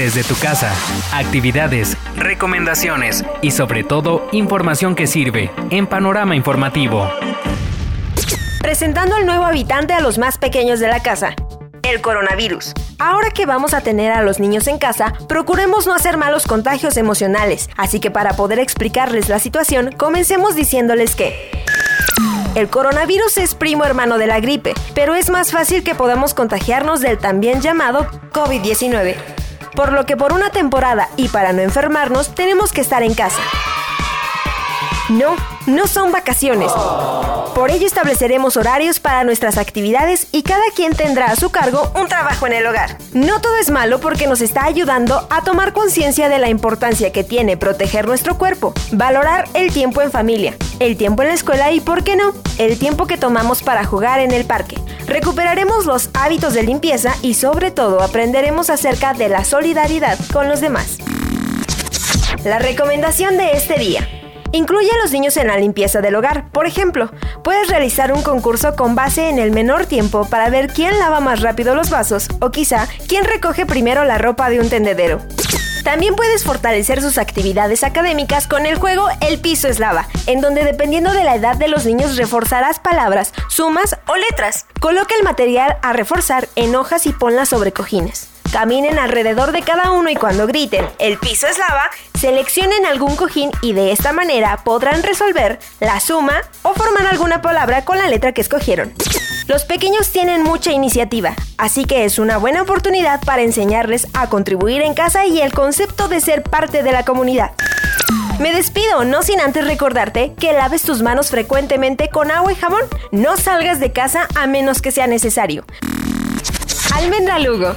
desde tu casa, actividades, recomendaciones y sobre todo información que sirve en Panorama Informativo. Presentando al nuevo habitante a los más pequeños de la casa, el coronavirus. Ahora que vamos a tener a los niños en casa, procuremos no hacer malos contagios emocionales, así que para poder explicarles la situación, comencemos diciéndoles que... El coronavirus es primo hermano de la gripe, pero es más fácil que podamos contagiarnos del también llamado COVID-19. Por lo que por una temporada y para no enfermarnos, tenemos que estar en casa. No, no son vacaciones. Por ello estableceremos horarios para nuestras actividades y cada quien tendrá a su cargo un trabajo en el hogar. No todo es malo porque nos está ayudando a tomar conciencia de la importancia que tiene proteger nuestro cuerpo, valorar el tiempo en familia, el tiempo en la escuela y, ¿por qué no?, el tiempo que tomamos para jugar en el parque. Recuperaremos los hábitos de limpieza y sobre todo aprenderemos acerca de la solidaridad con los demás. La recomendación de este día. Incluye a los niños en la limpieza del hogar. Por ejemplo, puedes realizar un concurso con base en el menor tiempo para ver quién lava más rápido los vasos o quizá quién recoge primero la ropa de un tendedero. También puedes fortalecer sus actividades académicas con el juego El piso es lava, en donde dependiendo de la edad de los niños reforzarás palabras, sumas o letras. Coloca el material a reforzar en hojas y ponlas sobre cojines. Caminen alrededor de cada uno y cuando griten el piso es lava, seleccionen algún cojín y de esta manera podrán resolver la suma o formar alguna palabra con la letra que escogieron. Los pequeños tienen mucha iniciativa, así que es una buena oportunidad para enseñarles a contribuir en casa y el concepto de ser parte de la comunidad. Me despido, no sin antes recordarte que laves tus manos frecuentemente con agua y jabón. No salgas de casa a menos que sea necesario. Almendra Lugo